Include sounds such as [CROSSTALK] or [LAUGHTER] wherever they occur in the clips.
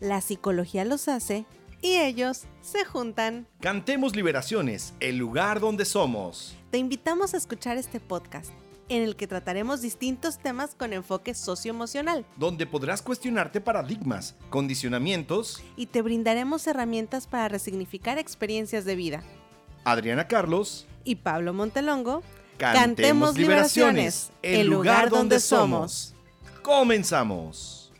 La psicología los hace y ellos se juntan. Cantemos Liberaciones, el lugar donde somos. Te invitamos a escuchar este podcast en el que trataremos distintos temas con enfoque socioemocional. Donde podrás cuestionarte paradigmas, condicionamientos y te brindaremos herramientas para resignificar experiencias de vida. Adriana Carlos y Pablo Montelongo. Cantemos, Liberaciones, el lugar donde somos. Comenzamos.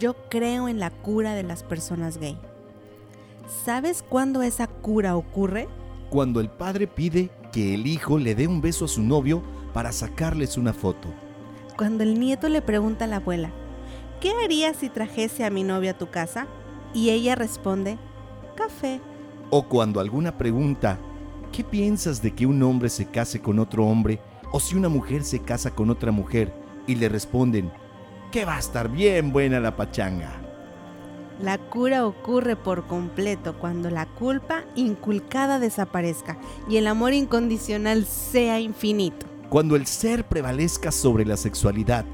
Yo creo en la cura de las personas gay. ¿Sabes cuándo esa cura ocurre? Cuando el padre pide que el hijo le dé un beso a su novio para sacarles una foto. Cuando el nieto le pregunta a la abuela, ¿qué harías si trajese a mi novia a tu casa? Y ella responde, café. O cuando alguna pregunta, ¿qué piensas de que un hombre se case con otro hombre o si una mujer se casa con otra mujer? Y le responden, que va a estar bien buena la pachanga. La cura ocurre por completo cuando la culpa inculcada desaparezca y el amor incondicional sea infinito. Cuando el ser prevalezca sobre la sexualidad,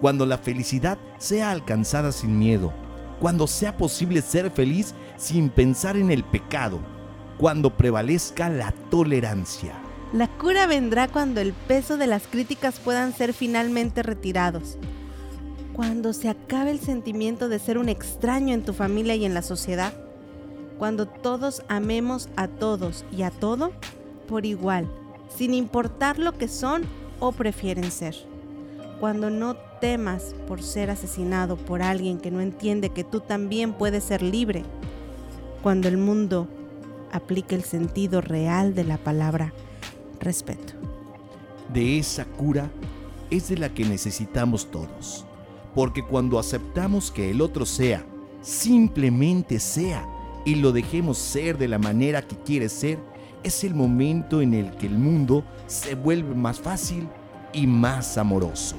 cuando la felicidad sea alcanzada sin miedo, cuando sea posible ser feliz sin pensar en el pecado, cuando prevalezca la tolerancia. La cura vendrá cuando el peso de las críticas puedan ser finalmente retirados cuando se acabe el sentimiento de ser un extraño en tu familia y en la sociedad, cuando todos amemos a todos y a todo por igual, sin importar lo que son o prefieren ser, cuando no temas por ser asesinado por alguien que no entiende que tú también puedes ser libre, cuando el mundo aplique el sentido real de la palabra respeto. De esa cura es de la que necesitamos todos porque cuando aceptamos que el otro sea, simplemente sea, y lo dejemos ser de la manera que quiere ser, es el momento en el que el mundo se vuelve más fácil y más amoroso.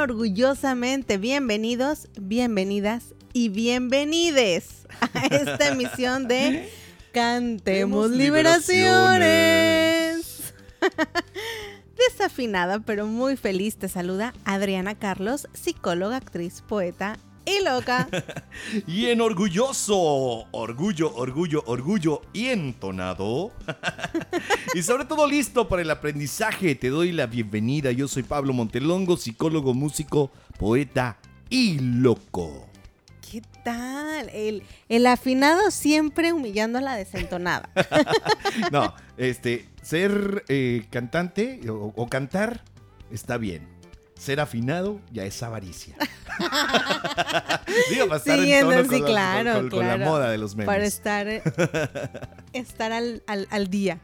Orgullosamente. Bienvenidos, bienvenidas y bienvenides a esta [LAUGHS] emisión de Cantemos Liberaciones. [LAUGHS] Desafinada pero muy feliz. Te saluda Adriana Carlos, psicóloga, actriz, poeta y loca. [LAUGHS] y en orgulloso, orgullo, orgullo, orgullo y entonado. [LAUGHS] y sobre todo listo para el aprendizaje. Te doy la bienvenida. Yo soy Pablo Montelongo, psicólogo, músico, poeta y loco. ¿Qué tal? El, el afinado siempre humillando a la desentonada. [LAUGHS] no, este, ser eh, cantante o cantar está bien ser afinado ya es avaricia. [LAUGHS] Digo, para estar en tono con, claro, con, la moda de los memes. Para estar, eh, [LAUGHS] estar al, día.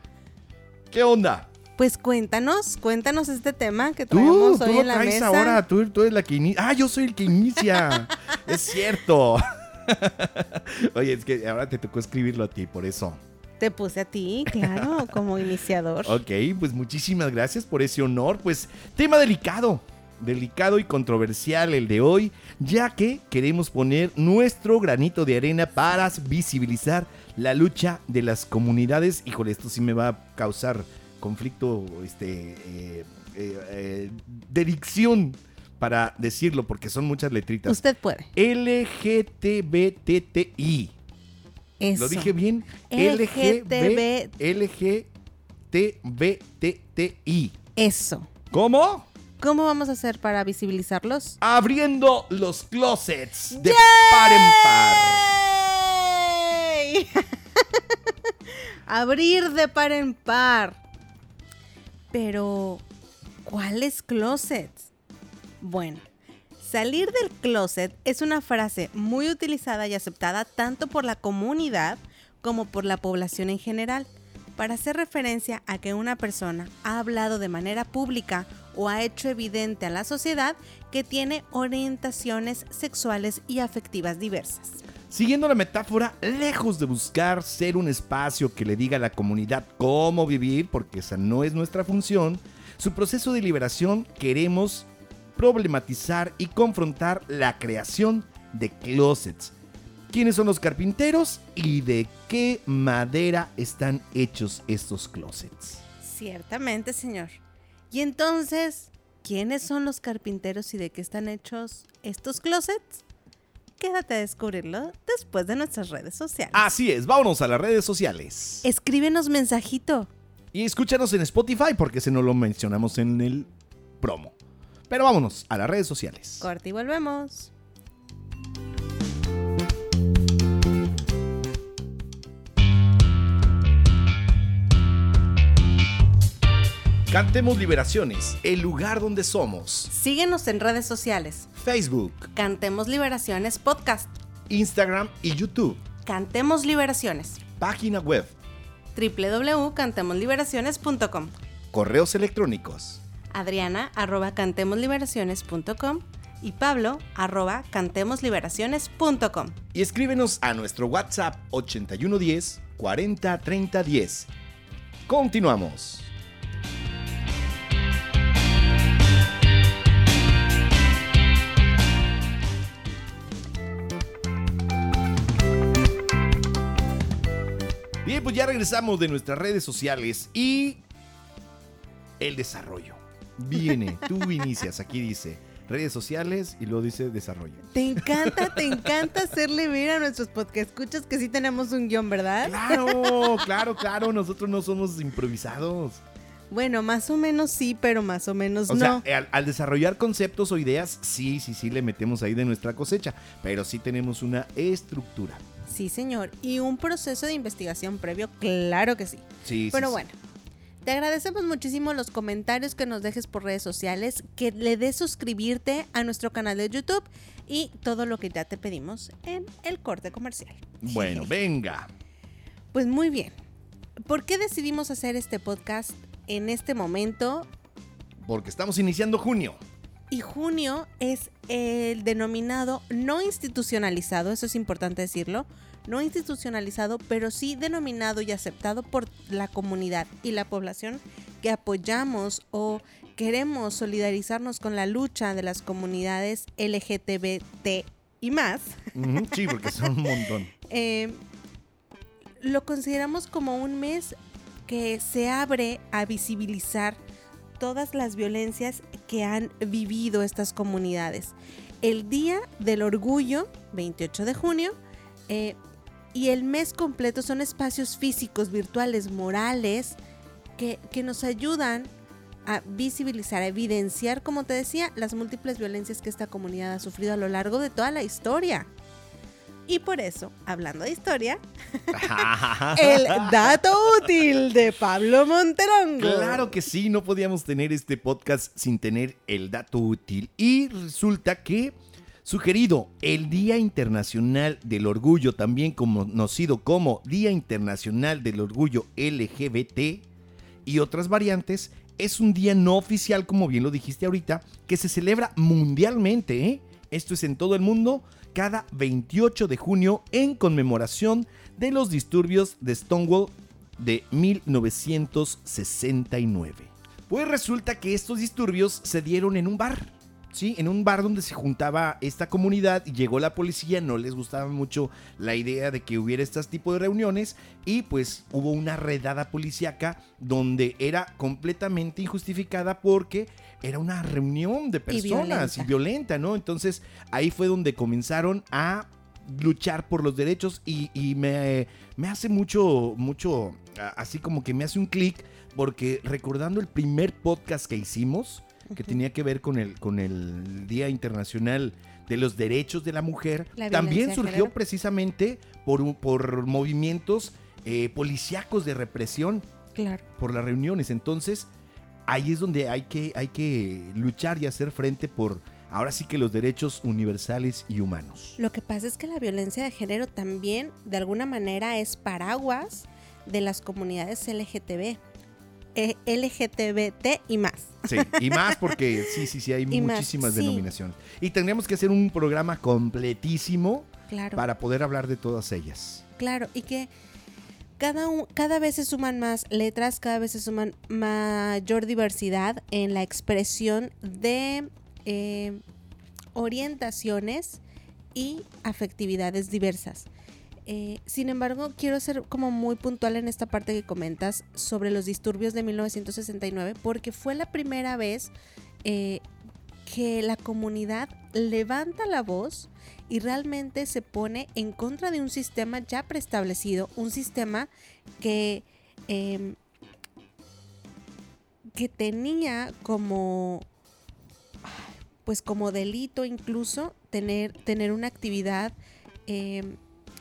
¿Qué onda? Pues cuéntanos, cuéntanos este tema que traemos hoy en la mesa. ahora, tú, tú eres la que inicia. Ah, yo soy el que inicia. [LAUGHS] es cierto. Oye, es que ahora te tocó escribirlo a ti, por eso. Te puse a ti, claro, como iniciador. Ok, pues muchísimas gracias por ese honor. Pues tema delicado, delicado y controversial el de hoy, ya que queremos poner nuestro granito de arena para visibilizar la lucha de las comunidades. Híjole, esto sí me va a causar conflicto, este, eh, eh, eh, de dicción para decirlo, porque son muchas letritas. Usted puede. LGTBTI. Eso. ¿Lo dije bien? LGTB... LGTBTI. Eso. ¿Cómo? ¿Cómo vamos a hacer para visibilizarlos? Abriendo los closets de par en par. [LAUGHS] Abrir de par en par. Pero, ¿cuáles closets? Bueno, salir del closet es una frase muy utilizada y aceptada tanto por la comunidad como por la población en general. para hacer referencia a que una persona ha hablado de manera pública o ha hecho evidente a la sociedad que tiene orientaciones sexuales y afectivas diversas. Siguiendo la metáfora, lejos de buscar ser un espacio que le diga a la comunidad cómo vivir, porque esa no es nuestra función, su proceso de liberación queremos problematizar y confrontar la creación de closets. ¿Quiénes son los carpinteros y de qué madera están hechos estos closets? Ciertamente, señor. Y entonces, ¿quiénes son los carpinteros y de qué están hechos estos closets? Quédate a descubrirlo después de nuestras redes sociales. Así es, vámonos a las redes sociales. Escríbenos mensajito. Y escúchanos en Spotify porque se nos lo mencionamos en el promo. Pero vámonos a las redes sociales. Corte y volvemos. Cantemos Liberaciones, el lugar donde somos. Síguenos en redes sociales. Facebook, Cantemos Liberaciones Podcast. Instagram y YouTube. Cantemos Liberaciones. Página web, www.cantemosliberaciones.com. correos electrónicos. Adriana arroba cantemosliberaciones.com y Pablo arroba cantemosliberaciones.com. Y escríbenos a nuestro WhatsApp 8110 40 30 10. Continuamos. Bien, pues ya regresamos de nuestras redes sociales y el desarrollo. Viene, [LAUGHS] tú inicias, aquí dice redes sociales y luego dice desarrollo. Te encanta, te encanta hacerle ver a nuestros podcast escuchas que sí tenemos un guion, ¿verdad? Claro, [LAUGHS] claro, claro, nosotros no somos improvisados. Bueno, más o menos sí, pero más o menos O no. sea, al, al desarrollar conceptos o ideas, sí, sí, sí le metemos ahí de nuestra cosecha, pero sí tenemos una estructura. Sí, señor. Y un proceso de investigación previo, claro que sí. Sí, Pero sí, bueno, te agradecemos muchísimo los comentarios que nos dejes por redes sociales, que le des suscribirte a nuestro canal de YouTube y todo lo que ya te pedimos en el corte comercial. Bueno, [LAUGHS] venga. Pues muy bien. ¿Por qué decidimos hacer este podcast en este momento? Porque estamos iniciando junio. Y junio es el denominado no institucionalizado, eso es importante decirlo, no institucionalizado, pero sí denominado y aceptado por la comunidad y la población que apoyamos o queremos solidarizarnos con la lucha de las comunidades LGTBT y más. Sí, porque son un montón. [LAUGHS] Eh, lo consideramos como un mes que se abre a visibilizar todas las violencias que han vivido estas comunidades. El Día del Orgullo, 28 de junio, eh, y el mes completo son espacios físicos, virtuales, morales, que, que nos ayudan a visibilizar, a evidenciar, como te decía, las múltiples violencias que esta comunidad ha sufrido a lo largo de toda la historia. Y por eso, hablando de historia, el dato útil de Pablo Monterongo. Claro que sí, no podíamos tener este podcast sin tener el dato útil. Y resulta que, sugerido, el Día Internacional del Orgullo, también conocido como Día Internacional del Orgullo LGBT y otras variantes, es un día no oficial, como bien lo dijiste ahorita, que se celebra mundialmente. ¿eh? Esto es en todo el mundo, cada 28 de junio, en conmemoración de los disturbios de Stonewall de 1969. Pues resulta que estos disturbios se dieron en un bar. Sí, en un bar donde se juntaba esta comunidad y llegó la policía, no les gustaba mucho la idea de que hubiera este tipo de reuniones y pues hubo una redada policíaca donde era completamente injustificada porque era una reunión de personas y violenta, violenta. ¿no? Entonces ahí fue donde comenzaron a luchar por los derechos y, y me, me hace mucho, mucho, así como que me hace un clic porque recordando el primer podcast que hicimos, que tenía que ver con el, con el Día Internacional de los Derechos de la Mujer, La también surgió precisamente por, por movimientos eh, policíacos de represión Claro. por las reuniones. Entonces, ahí es donde hay que, hay que luchar y hacer frente por, ahora sí que los derechos universales y humanos. Lo que pasa es que la violencia de género también, de alguna manera, es paraguas de las comunidades LGTB, eh, LGTBT y más. Sí, y más porque sí, sí, sí, hay [LAUGHS] Y más, muchísimas sí. denominaciones. Y tendríamos que hacer un programa completísimo Claro. para poder hablar de todas ellas. Claro, y que cada, un- cada vez se suman más letras, cada vez se suman mayor diversidad en la expresión de eh, orientaciones y afectividades diversas. Eh, sin embargo, quiero ser como muy puntual en esta parte que comentas sobre los disturbios de 1969, porque fue la primera vez eh, que la comunidad levanta la voz y realmente se pone en contra de un sistema ya preestablecido, un sistema que, em, que tenía como, pues como delito incluso tener, tener una actividad em,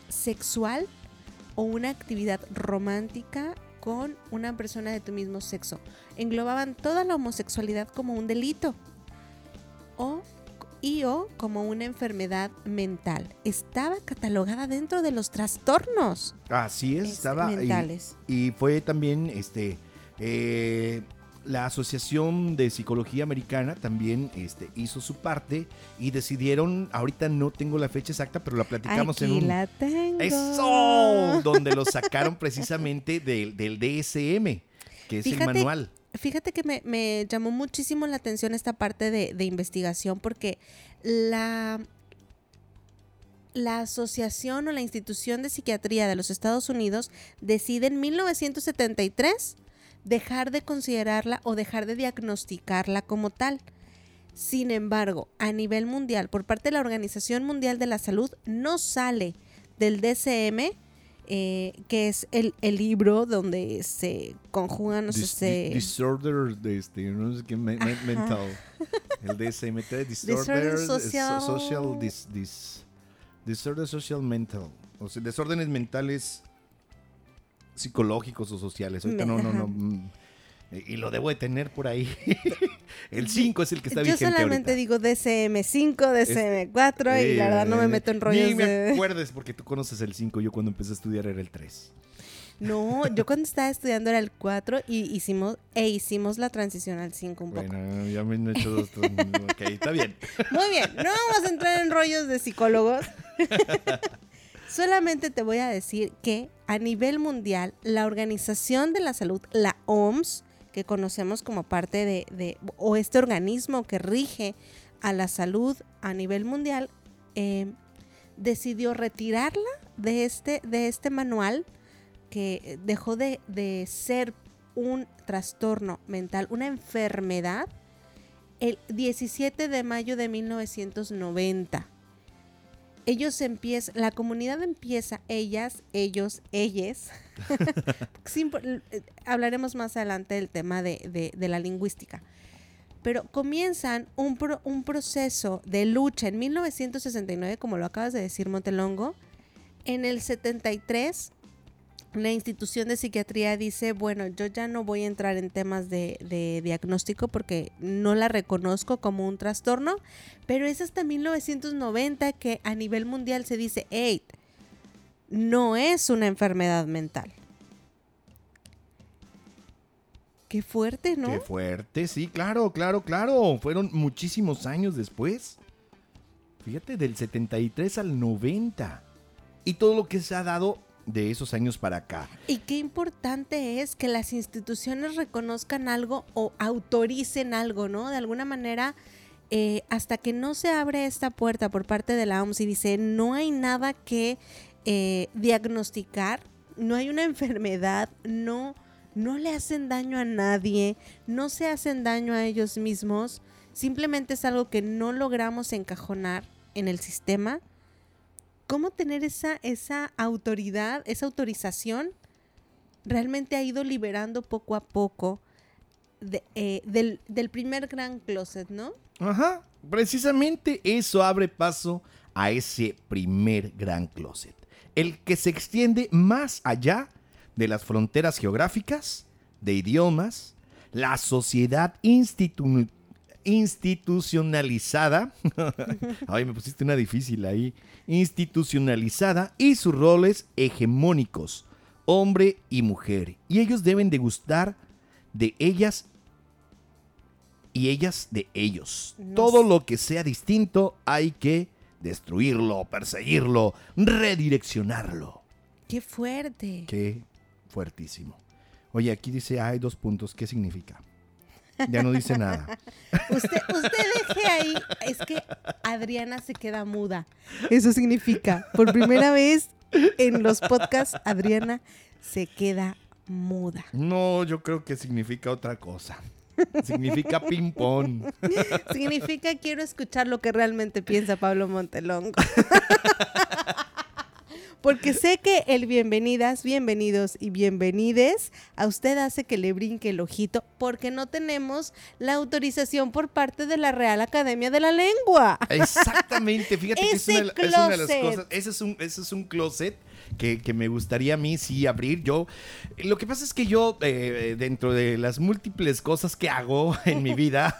sexual o una actividad romántica con una persona de tu mismo sexo. Englobaban toda la homosexualidad como un delito o y o como una enfermedad mental. Estaba catalogada dentro de los trastornos Así es, estaba. y- mentales. Y, fue también este eh, la Asociación de Psicología Americana también este, hizo su parte y decidieron, ahorita no tengo la fecha exacta, pero la platicamos Aquí en un. la tengo. ¡Eso! Donde lo sacaron precisamente del, del DSM, que es el manual. Fíjate que me, llamó muchísimo la atención esta parte de, de investigación porque la, la Asociación o la Institución de Psiquiatría de los Estados Unidos decide en 1973 dejar de considerarla o dejar de diagnosticarla como tal. Sin embargo, a nivel mundial, por parte de la Organización Mundial de la Salud, no sale del DCM, eh, que es el, el libro donde se conjugan, no sé, Dis- se- di- disorder, de este, no sé qué, me- me- Ajá. mental. El DSMT, [LAUGHS] disorder, social. social dis- dis- disorder social mental. O sea, desórdenes mentales psicológicos o sociales. Ahorita Me- no, no, no. Y lo debo de tener por ahí. [LAUGHS] el 5 es el que está Yo vigente solamente ahorita. digo DCM5, DCM4 y la verdad no me Eh, meto en Ni rollos me de... acuerdes porque tú conoces el 5. Yo cuando empecé a estudiar era el 3. No, yo cuando estaba estudiando era el 4 y hicimos, e hicimos la transición al 5 un poco. Bueno, ya me han hecho dos. ok, está bien. Muy bien, no vamos a entrar en rollos de psicólogos. [LAUGHS] Solamente te voy a decir que a nivel mundial, la Organización de la Salud, la OMS, que conocemos como parte de, o este organismo que rige a la salud a nivel mundial, eh, decidió retirarla de este, de este manual que dejó de, de ser un trastorno mental, una enfermedad, el 17 de mayo de 1990. Ellos empiezan, la comunidad empieza, ellas, ellos, ellas. [LAUGHS] Eh, hablaremos más adelante del tema de, de- de la lingüística. Pero comienzan un, pro- un proceso de lucha en 1969, como lo acabas de decir, Montelongo. En el 73, la institución de psiquiatría dice, bueno, yo ya no voy a entrar en temas de, diagnóstico porque no la reconozco como un trastorno, pero es hasta 1990 que a nivel mundial se dice, hey, no es una enfermedad mental. Qué fuerte, ¿no? Qué fuerte, sí, claro, claro, claro. Fueron muchísimos años después. Fíjate, del 73 al 90. Y todo lo que se ha dado de esos años para acá. Y qué importante es que las instituciones reconozcan algo o autoricen algo, ¿no? De alguna manera, eh, hasta que no se abre esta puerta por parte de la OMS y dice, no hay nada que eh, diagnosticar, no hay una [LAUGHS] enfermedad, no, no le hacen daño a nadie, no se hacen daño a ellos mismos, simplemente es algo que no logramos encajonar en el sistema. ¿Cómo tener esa, esa autoridad, esa autorización? Realmente ha ido liberando poco a poco eh, del, primer gran closet, ¿no? Ajá, precisamente eso abre paso a ese primer gran closet. El que se extiende más allá de las fronteras geográficas, de idiomas, la sociedad institu- institucionalizada, [LAUGHS] ay me pusiste una difícil ahí, institucionalizada y sus roles hegemónicos, hombre y mujer, y ellos deben de gustar de ellas y ellas de ellos. No Todo lo que sea distinto hay que destruirlo, perseguirlo, redireccionarlo. Qué fuerte. Qué fuertísimo. Oye, aquí dice hay dos puntos. ¿Qué significa? Ya no dice nada. Usted, usted deje ahí. Es que Adriana se queda muda. Eso significa, por primera vez en los podcasts, Adriana se queda muda. No, yo creo que significa otra cosa. Significa ping-pong. Significa quiero escuchar lo que realmente piensa Pablo Montelongo. [LAUGHS] Porque sé que el bienvenidas, bienvenidos y bienvenides a usted hace que le brinque el ojito porque no tenemos la autorización por parte de la Real Academia de la Lengua. Exactamente, fíjate que es una, es una de las cosas. Ese es un, ese es un closet que, que me gustaría a mí sí abrir. Yo, lo que pasa es que yo, eh, dentro de las múltiples cosas que hago en mi vida,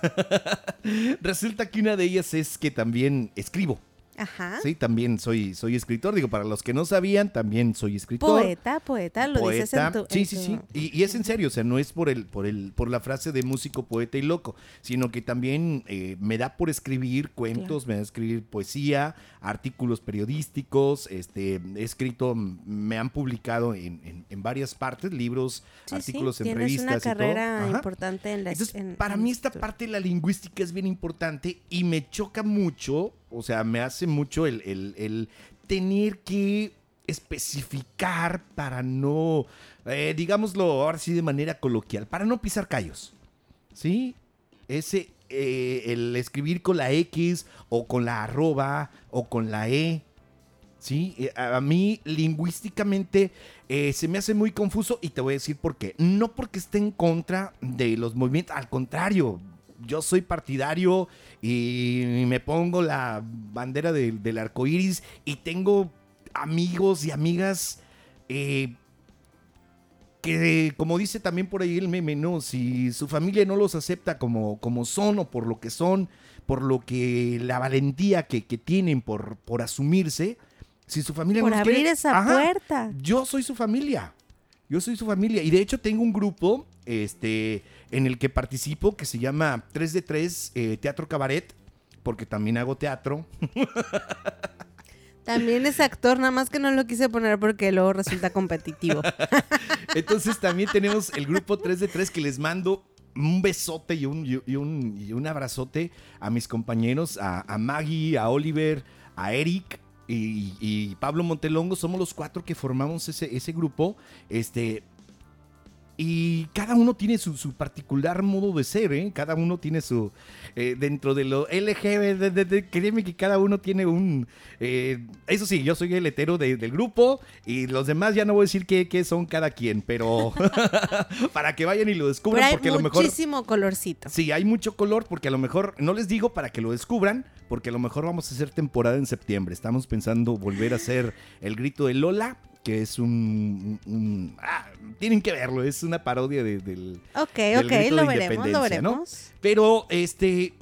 [LAUGHS] resulta que una de ellas es que también escribo. Ajá. Sí, también soy, soy escritor. Digo, para los que no sabían, también soy escritor. Poeta, poeta, lo dices en tu. Sí, en sí, tu- sí. Y, y es en serio, o sea, no es por el, por el, por la frase de músico, poeta y loco, sino que también eh, me da por escribir cuentos, me da escribir poesía, artículos periodísticos, este, he escrito, me han publicado en, en- en varias partes, libros, Sí, sí, artículos en tienes revistas una y todo. carrera importante en la Entonces, en- para mí esta parte de la lingüística es bien importante y me choca mucho, o sea, me hace mucho el, el- el tener que especificar para no, eh, digámoslo ahora sí de manera coloquial, para no pisar callos. ¿Sí? Ese, eh, el escribir con la X o con la arroba o con la E. Sí, Eh, a mí lingüísticamente se me hace muy confuso y te voy a decir por qué. No porque esté en contra de los movimientos, al contrario, yo soy partidario y me pongo la bandera del, del arco iris y tengo amigos y amigas eh, que, como dice también por ahí el meme, ¿no? Si su familia no los acepta como, como son o por lo que son, por lo que la valentía que, que tienen por, por asumirse, si su familia Por no abrir quiere- esa Ajá, puerta. Yo soy su familia. Yo soy su familia. Y de hecho tengo un grupo este, en el que participo que se llama 3 de 3 eh, Teatro Cabaret, porque también hago teatro. También es actor, nada más que no lo quise poner porque luego resulta competitivo. [LAUGHS] Entonces también tenemos el grupo 3 de 3 que les mando un besote y un, y un, y un abrazote a mis compañeros, a, a Maggie, a Oliver, a Eric y, y Pablo Montelongo. Somos los cuatro que formamos ese, ese grupo. Este. Y cada uno tiene su, su particular modo de ser, ¿eh? Cada uno tiene su... eh, dentro de lo LGBT, créeme que cada uno tiene un... eh, eso sí, yo soy el hetero de- del grupo y los demás ya no voy a decir qué, qué son cada quien, pero [LAUGHS] para que vayan y lo Pero descubran, hay porque a lo mejor... muchísimo colorcito. Sí, hay mucho color porque a lo mejor, no les digo para que lo descubran, porque a lo mejor vamos a hacer temporada en septiembre. Estamos pensando volver a hacer el grito de Lola, que es un... un- ah, tienen que verlo, es una parodia de- del... Ok, del ok, grito lo de veremos, lo independencia, ¿no? veremos. Pero, este...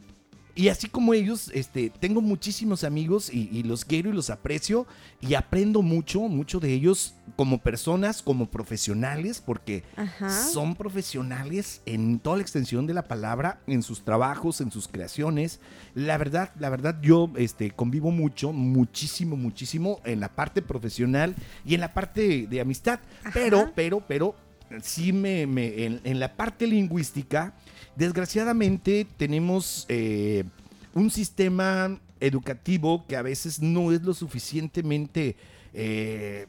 Y así como ellos, este, tengo muchísimos amigos y, y los quiero y los aprecio y aprendo mucho, mucho de ellos como personas, como profesionales, porque Ajá. son profesionales en toda la extensión de la palabra, en sus trabajos, en sus creaciones. La verdad, la verdad, yo este, convivo mucho, muchísimo, muchísimo en la parte profesional y en la parte de, amistad. Pero, pero, pero, sí me, me- en, en la parte lingüística, desgraciadamente tenemos eh, un sistema educativo que a veces no es lo suficientemente eh,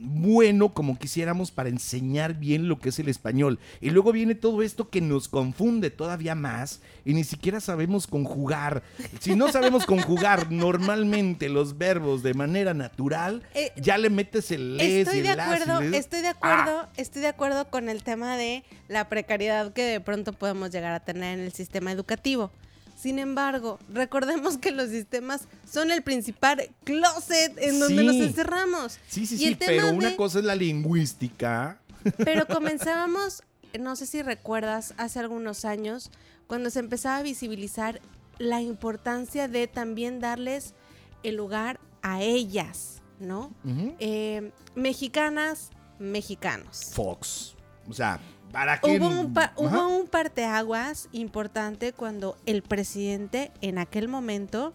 bueno como quisiéramos para enseñar bien lo que es el español. Y luego viene todo esto que nos confunde todavía más y ni siquiera sabemos conjugar. Si no sabemos conjugar [LAUGHS] normalmente los verbos de manera natural, Eh, ya le metes el les Estoy y de el y acuerdo, estoy de acuerdo, estoy de acuerdo con el tema de la precariedad que de pronto podemos llegar a tener en el sistema educativo. Sin embargo, recordemos que los sistemas son el principal closet en donde Sí. nos encerramos. Sí, sí, Y sí, pero de- una cosa es la lingüística. Pero [LAUGHS] comenzábamos, no sé si recuerdas, hace algunos años, cuando se empezaba a visibilizar la importancia de también darles el lugar a ellas, ¿no? Eh, mexicanas mexicanos. Fox. O sea, para que... Hubo un, pa- Ajá. hubo un parteaguas importante cuando el presidente en aquel momento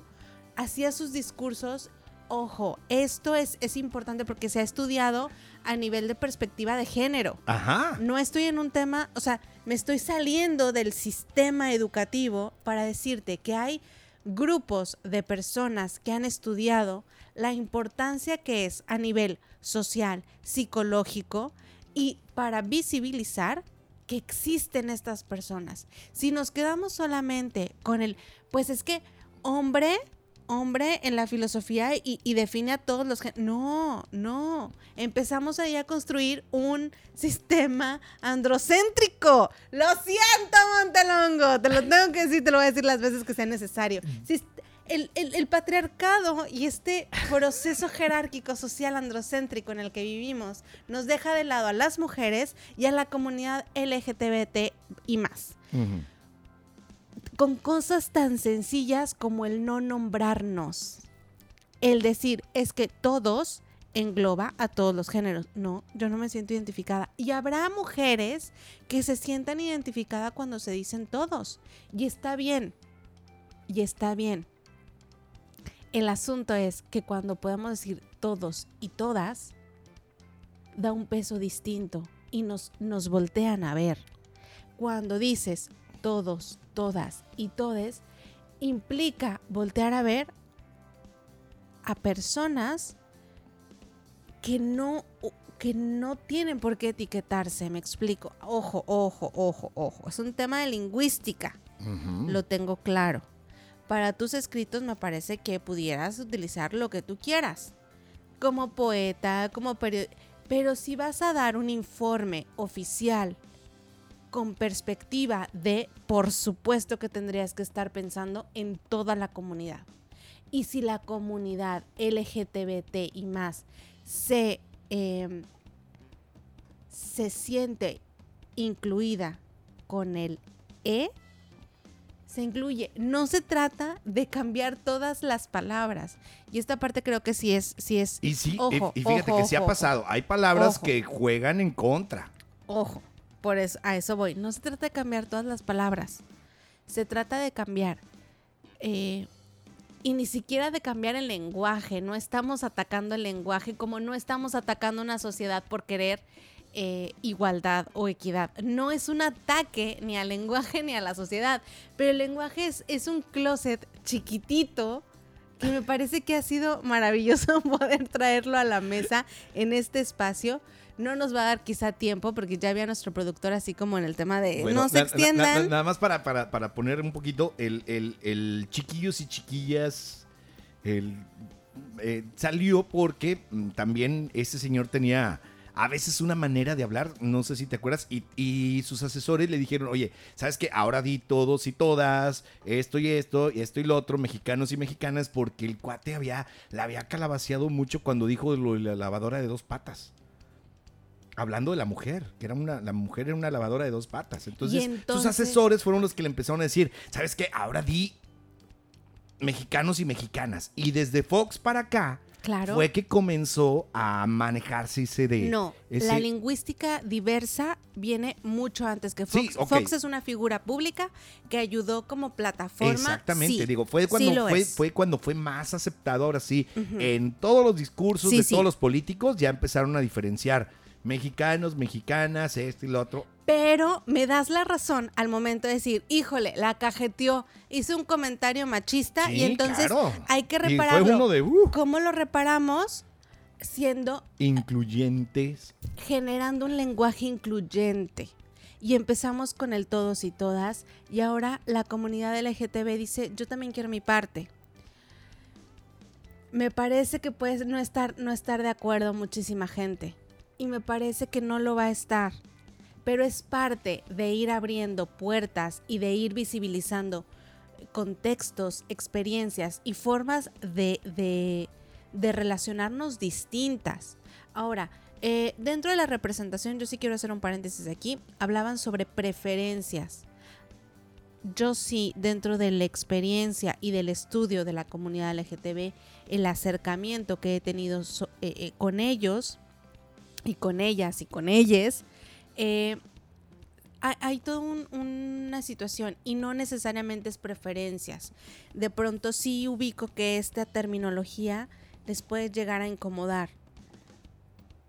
hacía sus discursos. Ojo, esto es, es importante porque se ha estudiado a nivel de perspectiva de género. Ajá. No estoy en un tema, o sea, me estoy saliendo del sistema educativo para decirte que hay grupos de personas que han estudiado la importancia que es a nivel social, psicológico y para visibilizar que existen estas personas. Si nos quedamos solamente con el, pues es que hombre, hombre en la filosofía y, y define a todos los... No, no. Empezamos ahí a construir un sistema androcéntrico. Lo siento, Montelongo. Te lo tengo que decir, te lo voy a decir las veces que sea necesario. Sis- El, el- el patriarcado y este proceso jerárquico social androcéntrico en el que vivimos nos deja de lado a las mujeres y a la comunidad LGTBT y más con cosas tan sencillas como el no nombrarnos. El decir es que todos engloba a todos los géneros. No, yo no me siento identificada. Y habrá mujeres que se sientan identificadas cuando se dicen todos. Y está bien. Y está bien. El asunto es que cuando podemos decir todos y todas, da un peso distinto y nos, nos voltean a ver. Cuando dices todos, todas y todes, implica voltear a ver a personas que no, que no tienen por qué etiquetarse, me explico. Ojo, ojo, ojo, ojo. Es un tema de lingüística, lo tengo claro. Para tus escritos me parece que pudieras utilizar lo que tú quieras, como poeta, como periodista. Pero si vas a dar un informe oficial con perspectiva de, por supuesto que tendrías que estar pensando en toda la comunidad. Y si la comunidad LGBT y más se, eh, se siente incluida con el E, se incluye. No se trata de cambiar todas las palabras. Y esta parte creo que sí es, sí es, Y sí, y- Ojo, y, fíjate ojo, que sí ha ojo, pasado. Hay palabras Ojo. que juegan en contra. Ojo, por eso, a eso voy. No se trata de cambiar todas las palabras. Se trata de cambiar. eh, y ni siquiera de cambiar el lenguaje. No estamos atacando el lenguaje como no estamos atacando una sociedad por querer eh, igualdad o equidad. No es un ataque ni al lenguaje ni a la sociedad. Pero el lenguaje es, es un closet chiquitito que me parece que ha sido maravilloso [LAUGHS] poder traerlo a la mesa en este espacio. No nos va a dar quizá tiempo porque ya había nuestro productor así como en el tema de Bueno, no se na- na- na- extiendan. nada más para, para, para poner un poquito el, el- el chiquillos y chiquillas el, eh, salió porque mm, también ese señor tenía a veces una manera de hablar, no sé si te acuerdas, y, y sus asesores le dijeron, oye, ¿sabes qué? Ahora di todos y todas, esto y esto, y esto y lo otro, mexicanos y mexicanas, porque el cuate había, la había calabaceado mucho cuando dijo lo de la lavadora de dos patas. Hablando de la mujer, que era una, la mujer era una lavadora de dos patas. Entonces, sus entonces- asesores fueron los que le empezaron a decir, ¿sabes qué? Ahora di mexicanos y mexicanas. Y desde Fox para acá Claro. fue que comenzó a manejarse ese de... No, ese- la lingüística diversa viene mucho antes que Fox. Sí. Fox es una figura pública que ayudó como plataforma. Exactamente, Sí, digo, fue cuando fue, fue cuando fue más aceptado, ahora sí, en todos los discursos de todos los políticos ya empezaron a diferenciar mexicanos, mexicanas, esto y lo otro. Pero me das la razón al momento de decir, híjole, la cajeteó, hizo un comentario machista y entonces claro. hay que Y fue repararlo. uno de, uh, ¿Cómo lo reparamos? Siendo, incluyentes. generando un lenguaje incluyente. Y empezamos con el todos y todas. Y ahora la comunidad LGTB dice, yo también quiero mi parte. Me parece que puede no estar, no estar de acuerdo muchísima gente. Y me parece que no lo va a estar. Pero es parte de ir abriendo puertas y de ir visibilizando contextos, experiencias y formas de, de- relacionarnos distintas. Ahora, eh, dentro de la representación, yo sí quiero hacer un paréntesis aquí, hablaban sobre preferencias. Yo sí, dentro de la experiencia y del estudio de la comunidad LGTB, el acercamiento que he tenido eh, eh, con ellos, y con ellas y con ellos, eh, hay, toda una situación y no necesariamente es preferencias. De pronto sí ubico que esta terminología les puede llegar a incomodar.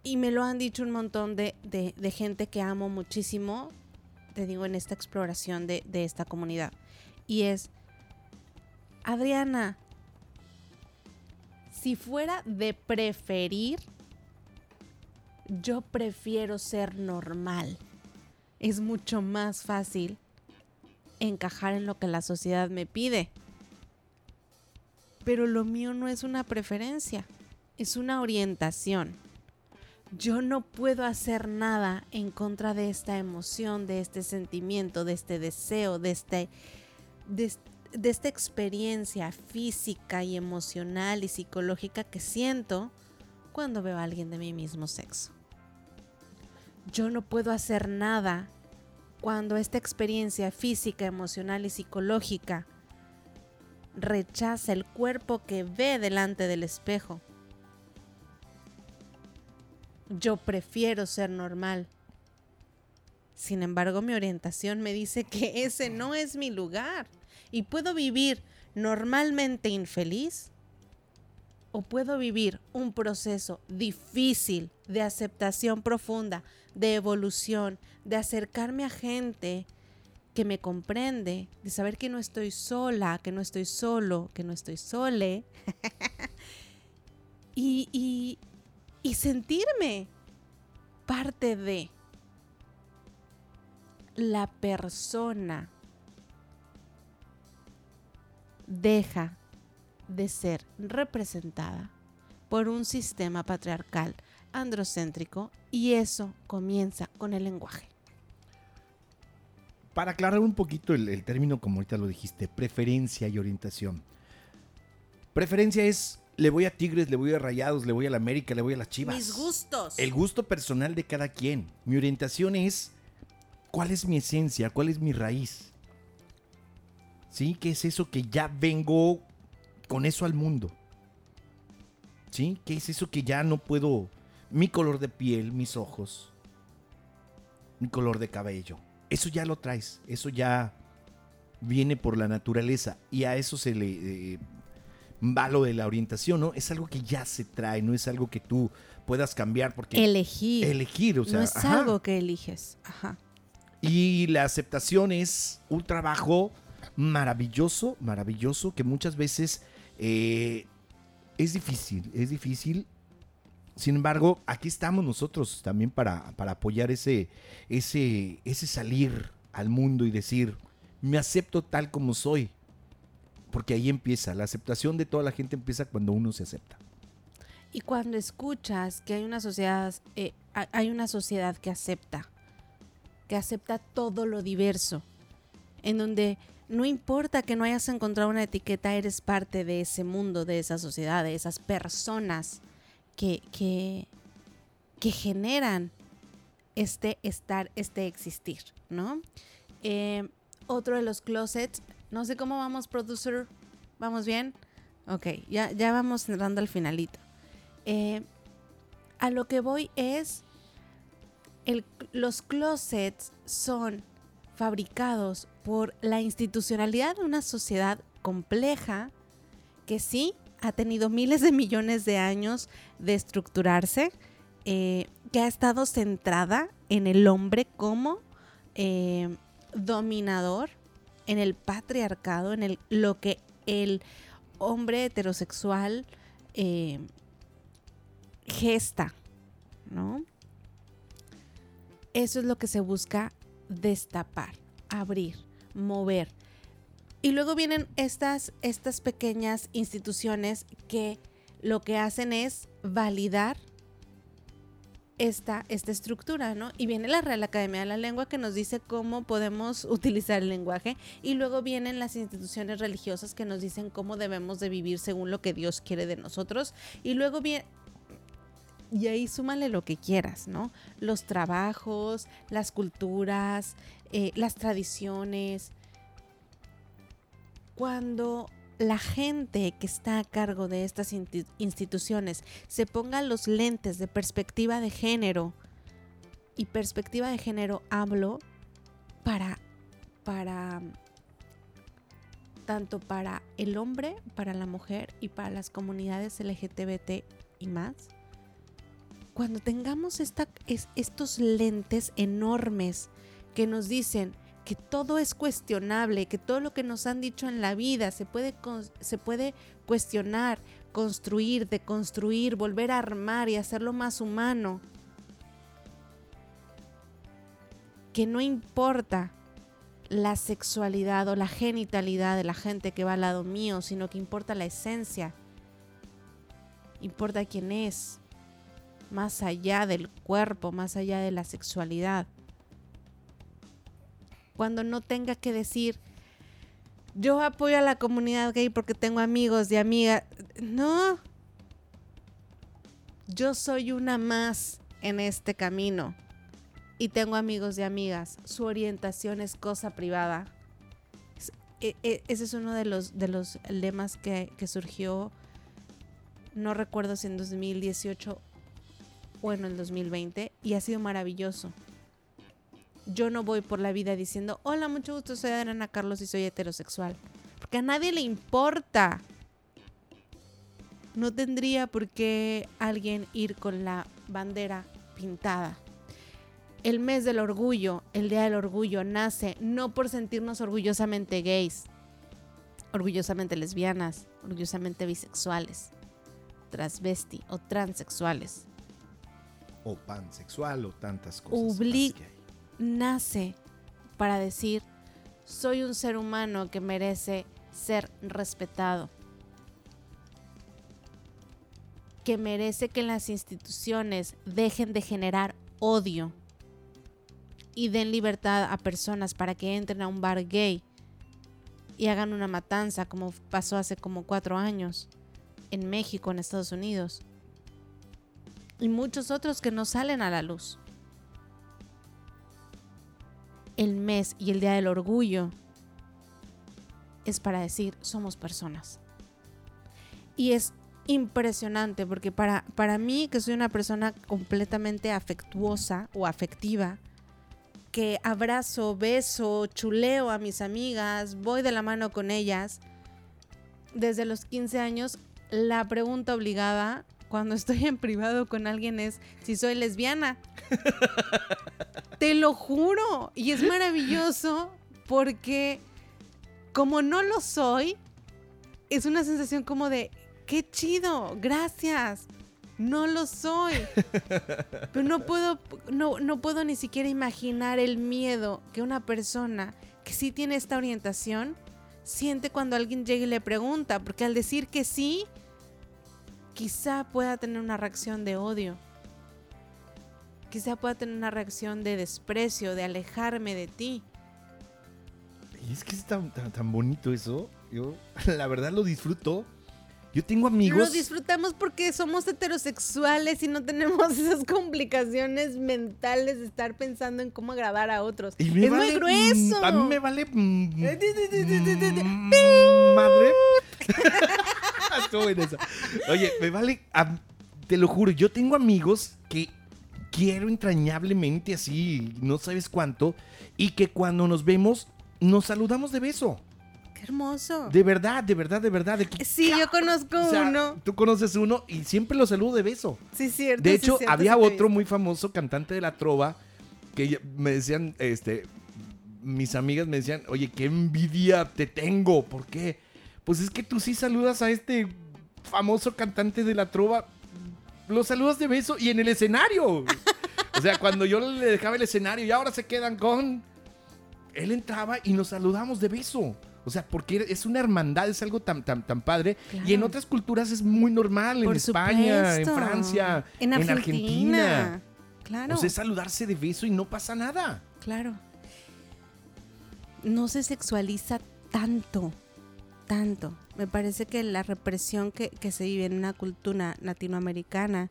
Y me lo han dicho un montón de, gente que amo muchísimo, te digo, en esta exploración de, de esta comunidad. Y es, Adriana, si fuera de preferir, yo prefiero ser normal es mucho más fácil encajar en lo que la sociedad me pide. Pero lo mío no es una preferencia, es una orientación. Yo no puedo hacer nada en contra de esta emoción, de este sentimiento, de este deseo, de, este, de, esta experiencia física y emocional y psicológica que siento cuando veo a alguien de mi mismo sexo yo no puedo hacer nada cuando esta experiencia física, emocional y psicológica rechaza el cuerpo que ve delante del espejo. Yo prefiero ser normal. Sin embargo, mi orientación me dice que ese no es mi lugar y puedo vivir normalmente infeliz o puedo vivir un proceso difícil de aceptación profunda, de evolución, de acercarme a gente que me comprende, de saber que no estoy sola, que no estoy solo, que no estoy sole, [LAUGHS] y, y sentirme parte de la persona deja de ser representada por un sistema patriarcal androcéntrico y eso comienza con el lenguaje. Para aclarar un poquito el, término, como ahorita lo dijiste, preferencia y orientación. Preferencia es, le voy a Tigres, le voy a Rayados, le voy a la América, le voy a las Chivas. Mis gustos. El gusto personal de cada quien. Mi orientación es, ¿cuál es mi esencia? ¿Cuál es mi raíz? ¿Sí? ¿Qué es eso que ya vengo con eso al mundo? ¿Sí? ¿Qué es eso que ya no puedo mi color de piel, mis ojos, mi color de cabello. Eso ya lo traes, eso ya viene por la naturaleza y a eso se le eh, va lo de la orientación, ¿no? Es algo que ya se trae, no es algo que tú puedas cambiar porque elegir, elegir, o sea, no es algo que eliges, ajá. Y la aceptación es un trabajo maravilloso, maravilloso que muchas veces eh, es difícil, es difícil sin embargo, aquí estamos nosotros también para, apoyar ese, ese, ese salir al mundo y decir, me acepto tal como soy. Porque ahí empieza, la aceptación de toda la gente empieza cuando uno se acepta. Y cuando escuchas que hay una sociedad, eh, hay una sociedad que acepta, que acepta todo lo diverso, en donde no importa que no hayas encontrado una etiqueta, eres parte de ese mundo, de esa sociedad, de esas personas que, que, generan este estar, este existir, ¿no? Eh, otro de los closets, no sé cómo vamos, producer, ¿vamos bien? Ok, ya, ya vamos cerrando al finalito. Eh, a lo que voy es, el, los closets son fabricados por la institucionalidad de una sociedad compleja que sí ha tenido miles de millones de años de estructurarse, eh, que ha estado centrada en el hombre como eh, dominador, en el patriarcado, en el, lo que el hombre heterosexual eh, gesta, ¿no? Eso es lo que se busca destapar, abrir, mover. Y luego vienen estas, estas pequeñas instituciones que lo que hacen es validar esta, esta estructura, ¿no? Y viene la Real Academia de la Lengua que nos dice cómo podemos [LAUGHS] utilizar el lenguaje y luego vienen las instituciones religiosas que nos dicen cómo debemos de vivir según lo que Dios quiere de nosotros y luego viene... Y ahí súmale lo que quieras, ¿no? Los trabajos, las culturas, eh, las tradiciones, cuando la gente que está a cargo de estas instituciones se ponga los lentes de perspectiva de género, y perspectiva de género hablo para, para, tanto para el hombre, para la mujer y para las comunidades LGTBT y más, cuando tengamos estos lentes enormes que nos dicen que todo es cuestionable, que todo lo que nos han dicho en la vida se puede, se puede cuestionar, construir, deconstruir, volver a armar y hacerlo más humano. Que no importa la sexualidad o la genitalidad de la gente que va al lado mío, sino que importa la esencia. Importa quién es, más allá del cuerpo, más allá de la sexualidad. Cuando no tenga que decir, yo apoyo a la comunidad gay porque tengo amigos y amigas. No. Yo soy una más en este camino. Y tengo amigos y amigas. Su orientación es cosa privada. E, e, ese es uno de los, de los lemas que, que surgió, no recuerdo si en 2018 bueno en el 2020 y ha sido maravilloso. Yo no voy por la vida diciendo, hola, mucho gusto, soy Adriana Carlos y soy heterosexual. Porque a nadie le importa. No tendría por qué alguien ir con la bandera pintada. El mes del orgullo, el Día del Orgullo, nace no por sentirnos orgullosamente gays, orgullosamente lesbianas, orgullosamente bisexuales, transvesti o transexuales o pansexual o tantas cosas. Nace para decir, soy un ser humano que merece ser respetado, que merece que las instituciones dejen de generar odio y den libertad a personas para que entren a un bar gay y hagan una matanza como pasó hace como cuatro años en México, en Estados Unidos y muchos otros que no salen a la luz. El mes y el Día del Orgullo es para decir somos personas. Y es impresionante porque para, para mí, que soy una persona completamente afectuosa o afectiva, que abrazo, beso, chuleo a mis amigas, voy de la mano con ellas, desde los 15 años, la pregunta obligada cuando estoy en privado con alguien es si soy lesbiana. [LAUGHS] Te lo juro. Y es maravilloso porque como no lo soy, es una sensación como de, qué chido, gracias. No lo soy. [LAUGHS] Pero no puedo, no, no puedo ni siquiera imaginar el miedo que una persona que sí tiene esta orientación siente cuando alguien llega y le pregunta. Porque al decir que sí, quizá pueda tener una reacción de odio. Quizá pueda tener una reacción de desprecio, de alejarme de ti. Y es que es tan, tan, bonito eso. Yo, [LAUGHS] la verdad, lo disfruto. Yo tengo amigos. Lo disfrutamos porque somos heterosexuales y no tenemos [LAUGHS] esas complicaciones mentales de estar pensando en cómo agradar a otros. es muy grueso. A mí me vale. madre. [LAUGHS] Oye, me vale. te lo juro, yo tengo amigos que quiero entrañablemente así, no sabes cuánto, y que cuando nos vemos, nos saludamos de beso. Qué hermoso. De verdad, de verdad, de verdad. sí, yo conozco uno. Tú conoces uno y siempre lo saludo de beso. Sí, cierto. De hecho, había otro muy famoso cantante de la trova que me decían, este, mis amigas me decían, oye, qué envidia te tengo. ¿Por qué? Pues es que tú sí saludas a este famoso cantante de la trova. Lo saludas de beso y en el escenario. O sea, cuando yo le dejaba el escenario y ahora se quedan con. Él entraba y nos saludamos de beso. O sea, porque es una hermandad, es algo tan, tan, tan padre. Y en otras culturas es muy normal, en España, en Francia, en, Argentina. Claro. O sea, es saludarse de beso y no pasa nada. Claro. No se sexualiza tanto tanto. Me parece que la represión que, se vive en una cultura latinoamericana,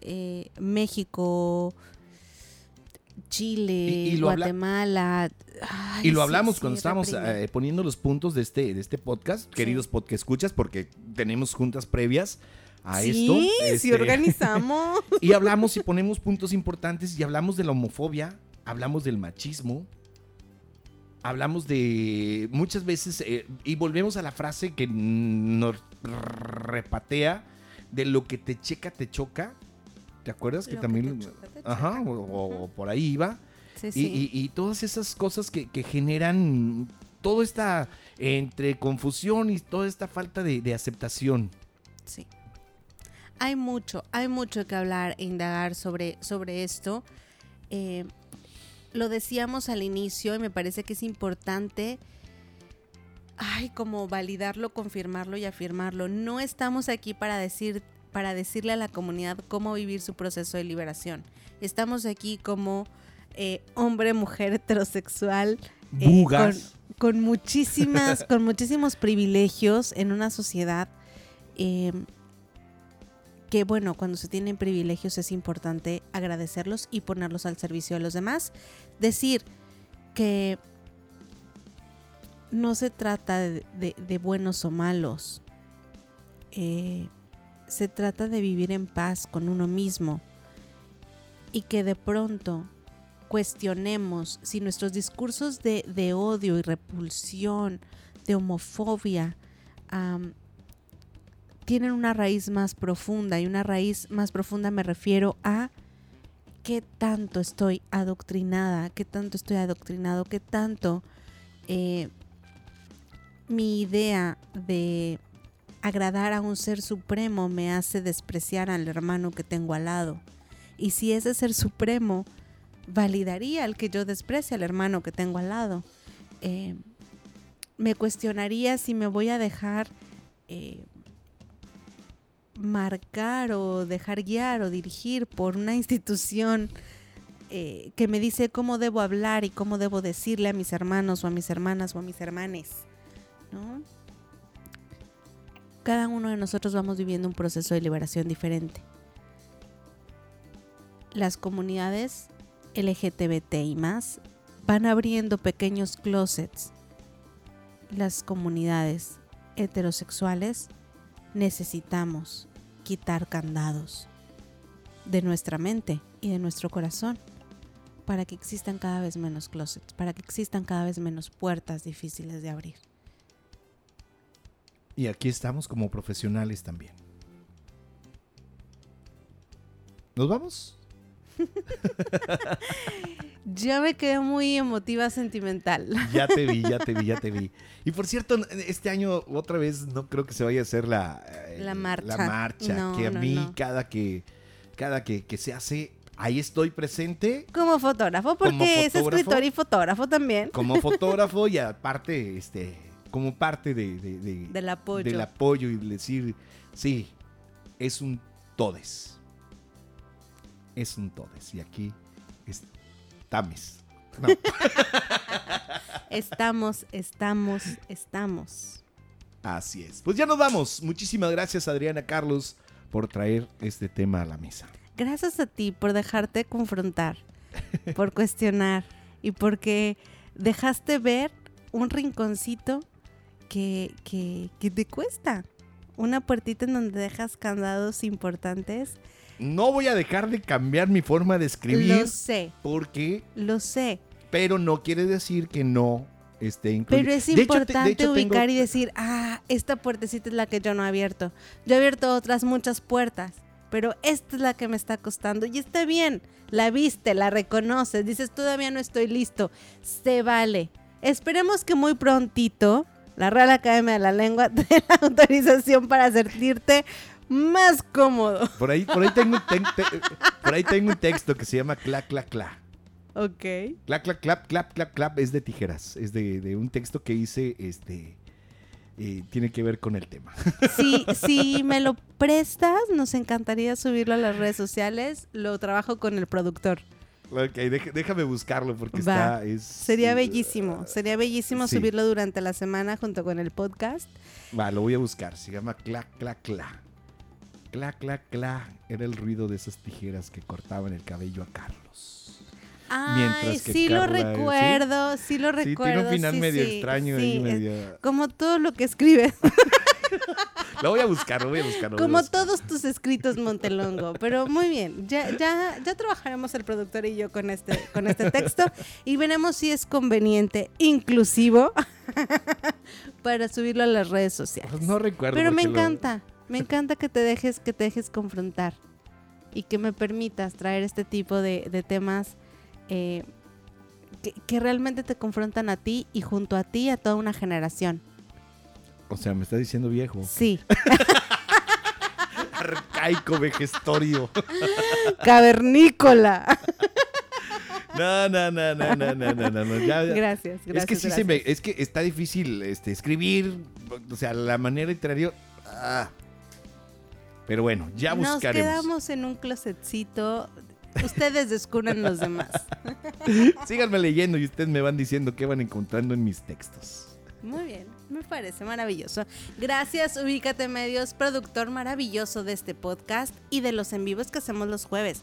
eh, México, Chile, Y- Guatemala. Ay, Y lo sí, hablamos sí, cuando estábamos reprime. eh, poniendo los puntos de este, de este podcast, queridos podcast escuchas, porque tenemos juntas previas a sí, esto. sí este, organizamos. [LAUGHS] Y hablamos y ponemos puntos importantes y hablamos de la homofobia, hablamos del machismo, hablamos de muchas veces, eh, y volvemos a la frase que nos repatea de lo que te checa, te choca. ¿Te acuerdas que Lo que también... te choca, te Ajá, choca. o, por ahí iba. Sí, Y, sí. y- y todas esas cosas que, que generan toda esta entre confusión y toda esta falta de, de aceptación. Sí. Hay mucho, hay mucho que hablar e indagar sobre, sobre esto. Eh, lo decíamos al inicio y me parece que es importante, ay, como validarlo, confirmarlo y afirmarlo. No estamos aquí para decir, para decirle a la comunidad cómo vivir su proceso de liberación. Estamos aquí como eh, hombre, mujer heterosexual, eh, con muchísimas, con muchísimos privilegios en una sociedad eh, que bueno, cuando se tienen privilegios es importante agradecerlos y ponerlos al servicio de los demás. Decir que no se trata de, buenos o malos. Eh, se trata de vivir en paz con uno mismo y que de pronto cuestionemos si nuestros discursos de, odio y repulsión, de homofobia, tienen una raíz más profunda y una raíz más profunda me refiero a qué tanto estoy adoctrinada, qué tanto estoy adoctrinado, qué tanto eh, mi idea de agradar a un ser supremo me hace despreciar al hermano que tengo al lado. Y si ese ser supremo validaría el que yo desprecie al hermano que tengo al lado, eh, me cuestionaría si me voy a dejar eh, marcar o dejar guiar o dirigir por una institución eh, que me dice cómo debo hablar y cómo debo decirle a mis hermanos o a mis hermanas o a mis hermanes, ¿no? Cada uno de nosotros vamos viviendo un proceso de liberación diferente. Las comunidades LGTBT y más van abriendo pequeños closets. Las comunidades heterosexuales necesitamos quitar candados de nuestra mente y de nuestro corazón para que existan cada vez menos closets, para que existan cada vez menos puertas difíciles de abrir. Y aquí estamos como profesionales también. ¿Nos vamos? [LAUGHS] Ya me quedé muy emotiva sentimental. [LAUGHS] Ya te vi, ya te vi, ya te vi. [LAUGHS] Y por cierto, este año otra vez no creo que se vaya a hacer la, eh, La marcha. La marcha, No, que a no, mí no. cada que cada que, que se hace, ahí estoy presente Como fotógrafo, porque Como es fotógrafo. escritor y fotógrafo también. como [LAUGHS] fotógrafo y aparte, este, como parte de, de- de- Del apoyo. del apoyo y decir, sí, es un todes. Es un todes. Y aquí estamos. No, Estamos, estamos, estamos. así es. Pues ya nos vamos. Muchísimas gracias, Adriana Carlos, por traer este tema a la mesa. Gracias a ti por dejarte confrontar, por cuestionar y porque dejaste ver un rinconcito que, que, que te cuesta. Una puertita en donde dejas candados importantes. No voy a dejar de cambiar mi forma de escribir Lo sé, porque, lo sé. pero no quiere decir que no esté incluido. Pero es hecho, te- importante hecho, tengo- ubicar y decir, ah, esta puertecita es la que yo no he abierto. Yo he abierto otras muchas puertas, pero esta es la que me está costando. Y está bien, la viste, la reconoces, dices, todavía no estoy listo. Se vale. Esperemos que muy prontito la Real Academia de la Lengua te [LAUGHS] dé la autorización para sentirte más cómodo. Por ahí, por ahí tengo un te- por ahí tengo un texto que se llama cla cla cla. Ok. Clap, clap, clap, clap, clap, clap es de tijeras. Es de, de un texto que hice, este, eh, tiene que ver con el tema. Si, [LAUGHS] si me lo prestas, nos encantaría subirlo a las redes sociales. Lo trabajo con el productor. ok, déjame buscarlo porque Va. está, es... Sería bellísimo, sería bellísimo sí. subirlo durante la semana junto con el podcast. Va, lo voy a buscar. Se llama cla, cla, cla. Cla, cla, cla. Era el ruido de esas tijeras que cortaban el cabello a Carlos. Ay, que sí lo ¿sí? recuerdo, sí, lo Sí, recuerdo. tiene un final sí, medio sí, extraño sí, y es medio... Como todo lo que escribes, [LAUGHS] Lo voy a buscar, lo voy a buscar. lo voy a como buscar. todos tus escritos, Montelongo. Pero muy bien, ya, ya, ya trabajaremos el productor y yo con este, con este texto y veremos si es conveniente, inclusivo, [LAUGHS] para subirlo a las redes sociales. Pues no recuerdo. Pero me lo- encanta, me encanta que te dejes, que te dejes confrontar y que me permitas traer este tipo de, temas eh, que, realmente te confrontan a ti y junto a ti a toda una generación. O sea, me está diciendo viejo. Sí. [LAUGHS] Arcaico, vejestorio. [LAUGHS] Cavernícola. No, no, no, no, no, no, no, no. Gracias, gracias. Es que sí se me, es que está difícil este, escribir, o sea, la manera literaria. Ah. Pero bueno, ya Nos buscaremos. quedamos en un closetcito. Ustedes descubran los demás. [LAUGHS] Síganme leyendo y ustedes me van diciendo qué van encontrando en mis textos. Muy bien, me parece maravilloso. Gracias, Ubícate Medios, productor maravilloso de este podcast y de los en vivos que hacemos los jueves.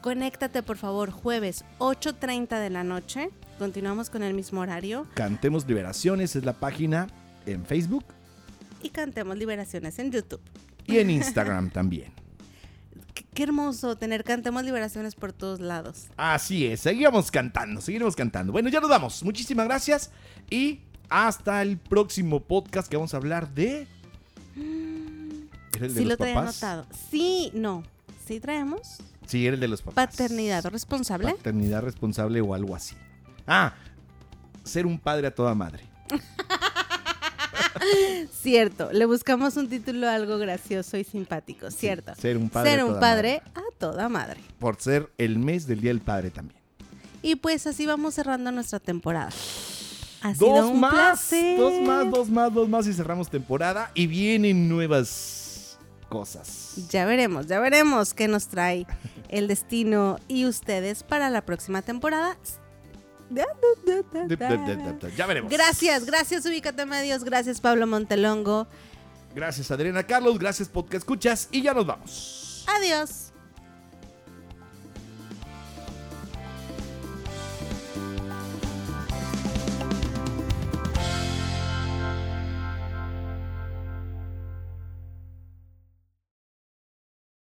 Conéctate, por favor, jueves 8.30 de la noche. Continuamos con el mismo horario Cantemos Liberaciones es la página en Facebook y cantemos Liberaciones en YouTube. Y en Instagram [LAUGHS] también. Qué, hermoso tener Cantemos Liberaciones por todos lados. Así es, seguimos cantando, seguiremos cantando. Bueno, ya nos vamos. Muchísimas gracias y hasta el próximo podcast que vamos a hablar de... ¿Era el de Sí los lo papás? anotado. Sí, no. Sí traemos Sí, era el de los papás. paternidad responsable. Paternidad responsable o algo así. Ah, ser un padre a toda madre. [LAUGHS] Cierto, le buscamos un título algo gracioso y simpático, cierto. Ser un padre. Ser un toda padre a toda madre. madre. Por ser el mes del Día del Padre también. Y pues así vamos cerrando nuestra temporada. Ha sido Dos un más, placer. dos más, dos más, dos más y cerramos temporada y vienen nuevas cosas. Ya veremos, ya veremos qué nos trae el destino y ustedes para la próxima temporada. Ya veremos. Gracias, gracias Ubícate Medios, gracias Pablo Montelongo. Gracias Adriana Carlos, gracias Podcast Escuchas y ya nos vamos. Adiós.